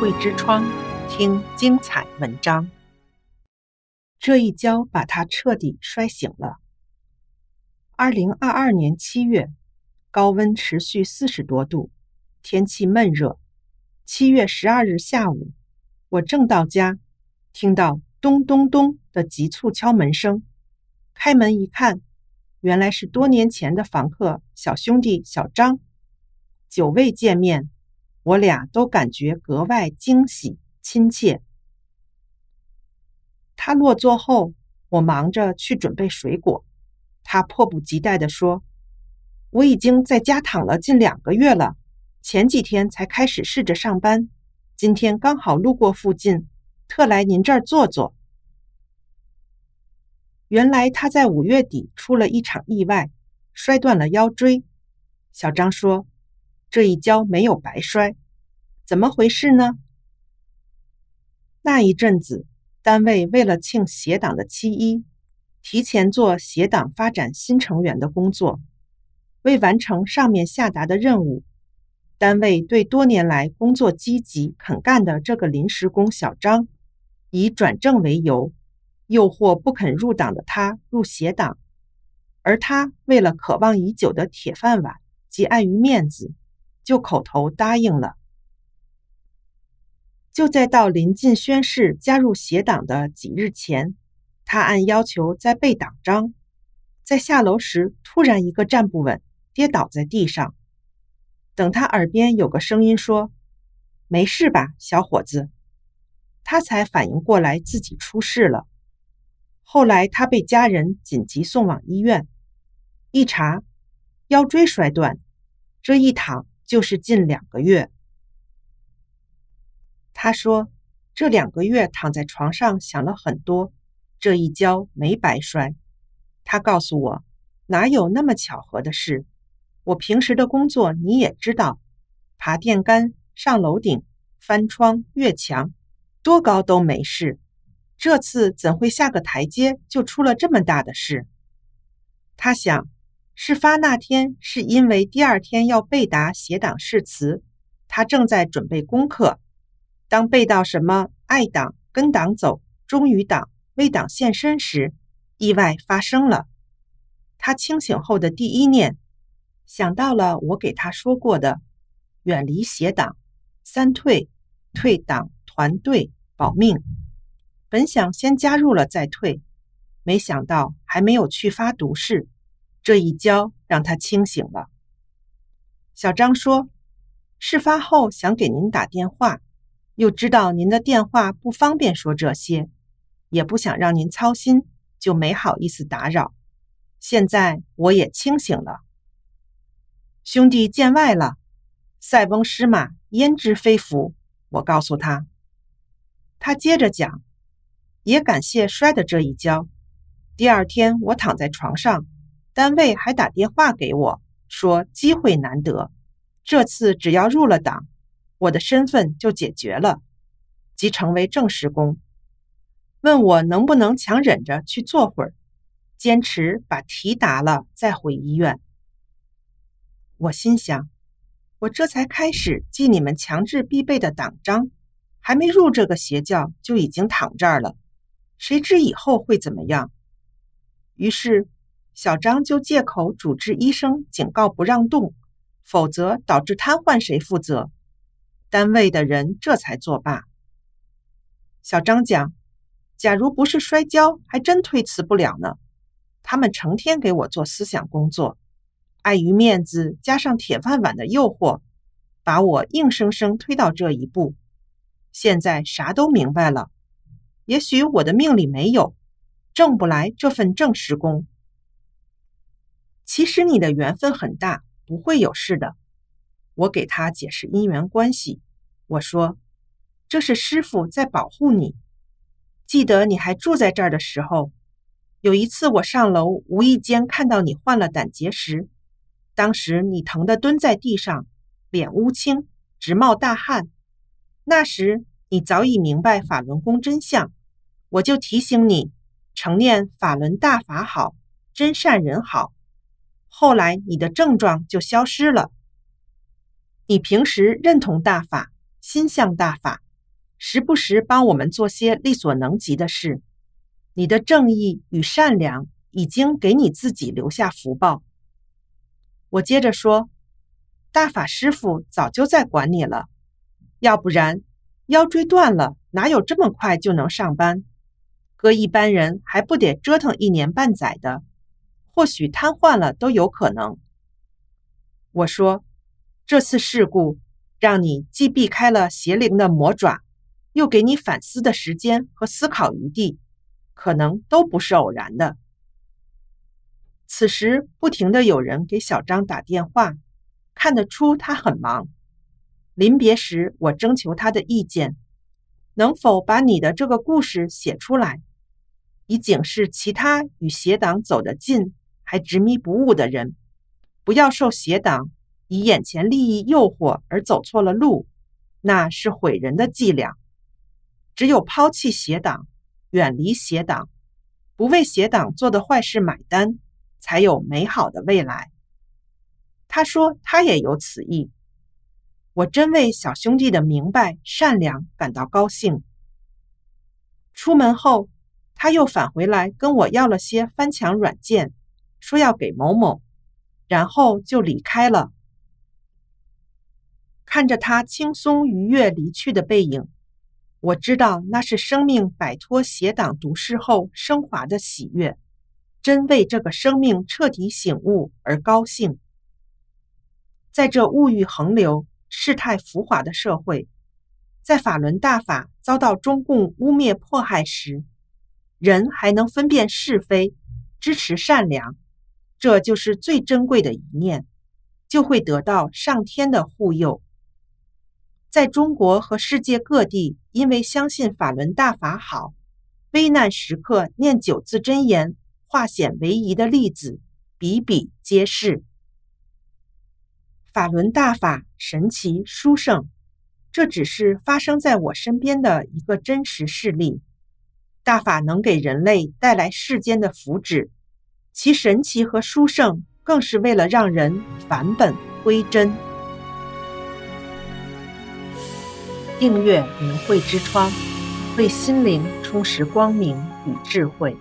慧之窗，听精彩文章。这一跤把他彻底摔醒了。二零二二年七月，高温持续四十多度，天气闷热。七月十二日下午，我正到家，听到咚咚咚的急促敲门声。开门一看，原来是多年前的房客小兄弟小张。久未见面，我俩都感觉格外惊喜亲切。他落座后，我忙着去准备水果。他迫不及待地说：“我已经在家躺了近两个月了，前几天才开始试着上班，今天刚好路过附近，特来您这儿坐坐。”原来他在五月底出了一场意外，摔断了腰椎。小张说：“这一跤没有白摔，怎么回事呢？”那一阵子。单位为了庆协党的七一，提前做协党发展新成员的工作。为完成上面下达的任务，单位对多年来工作积极肯干的这个临时工小张，以转正为由，诱惑不肯入党的他入协党。而他为了渴望已久的铁饭碗及碍于面子，就口头答应了。就在到临近宣誓加入协党的几日前，他按要求在背党章，在下楼时突然一个站不稳，跌倒在地上。等他耳边有个声音说：“没事吧，小伙子？”他才反应过来自己出事了。后来他被家人紧急送往医院，一查腰椎摔断，这一躺就是近两个月。他说：“这两个月躺在床上想了很多，这一跤没白摔。”他告诉我：“哪有那么巧合的事？我平时的工作你也知道，爬电杆、上楼顶、翻窗、越墙，多高都没事。这次怎会下个台阶就出了这么大的事？”他想，事发那天是因为第二天要背答协党誓词，他正在准备功课。当背到什么“爱党、跟党走、忠于党、为党献身”时，意外发生了。他清醒后的第一念，想到了我给他说过的：远离协党，三退，退党、团队、保命。本想先加入了再退，没想到还没有去发毒誓，这一跤让他清醒了。小张说：“事发后想给您打电话。”又知道您的电话不方便说这些，也不想让您操心，就没好意思打扰。现在我也清醒了，兄弟见外了，塞翁失马焉知非福？我告诉他，他接着讲，也感谢摔的这一跤。第二天我躺在床上，单位还打电话给我说机会难得，这次只要入了党。我的身份就解决了，即成为正式工。问我能不能强忍着去坐会儿，坚持把题答了再回医院。我心想，我这才开始记你们强制必备的党章，还没入这个邪教就已经躺这儿了，谁知以后会怎么样？于是小张就借口主治医生警告不让动，否则导致瘫痪，谁负责？单位的人这才作罢。小张讲：“假如不是摔跤，还真推辞不了呢。他们成天给我做思想工作，碍于面子，加上铁饭碗的诱惑，把我硬生生推到这一步。现在啥都明白了。也许我的命里没有，挣不来这份正式工。其实你的缘分很大，不会有事的。”我给他解释因缘关系。我说：“这是师傅在保护你。记得你还住在这儿的时候，有一次我上楼无意间看到你患了胆结石，当时你疼得蹲在地上，脸乌青，直冒大汗。那时你早已明白法轮功真相，我就提醒你，承念法轮大法好，真善人好。后来你的症状就消失了。”你平时认同大法，心向大法，时不时帮我们做些力所能及的事。你的正义与善良已经给你自己留下福报。我接着说，大法师父早就在管你了，要不然腰椎断了，哪有这么快就能上班？搁一般人还不得折腾一年半载的，或许瘫痪了都有可能。我说，这次事故让你既避开了邪灵的魔爪，又给你反思的时间和思考余地，可能都不是偶然的。此时不停的有人给小张打电话，看得出他很忙。临别时，我征求他的意见，能否把你的这个故事写出来？以警示其他与邪党走得近还执迷不悟的人，不要受邪党以眼前利益诱惑而走错了路，那是毁人的伎俩。只有抛弃邪党，远离邪党，不为邪党做的坏事买单，才有美好的未来。他说他也有此意，我真为小兄弟的明白善良感到高兴。出门后。他又返回来跟我要了些翻墙软件，说要给某某，然后就离开了。看着他轻松愉悦离去的背影，我知道那是生命摆脱邪党毒誓后升华的喜悦，真为这个生命彻底醒悟而高兴。在这物欲横流、世态浮华的社会，在法轮大法遭到中共污蔑迫害时，人还能分辨是非，支持善良，这就是最珍贵的一念，就会得到上天的护佑。在中国和世界各地，因为相信法轮大法好，危难时刻念九字真言，化险为夷的例子比比皆是。法轮大法神奇殊胜，这只是发生在我身边的一个真实事例。大法能给人类带来世间的福祉，其神奇和殊胜，更是为了让人返本归真。订阅明慧之窗，为心灵充实光明与智慧。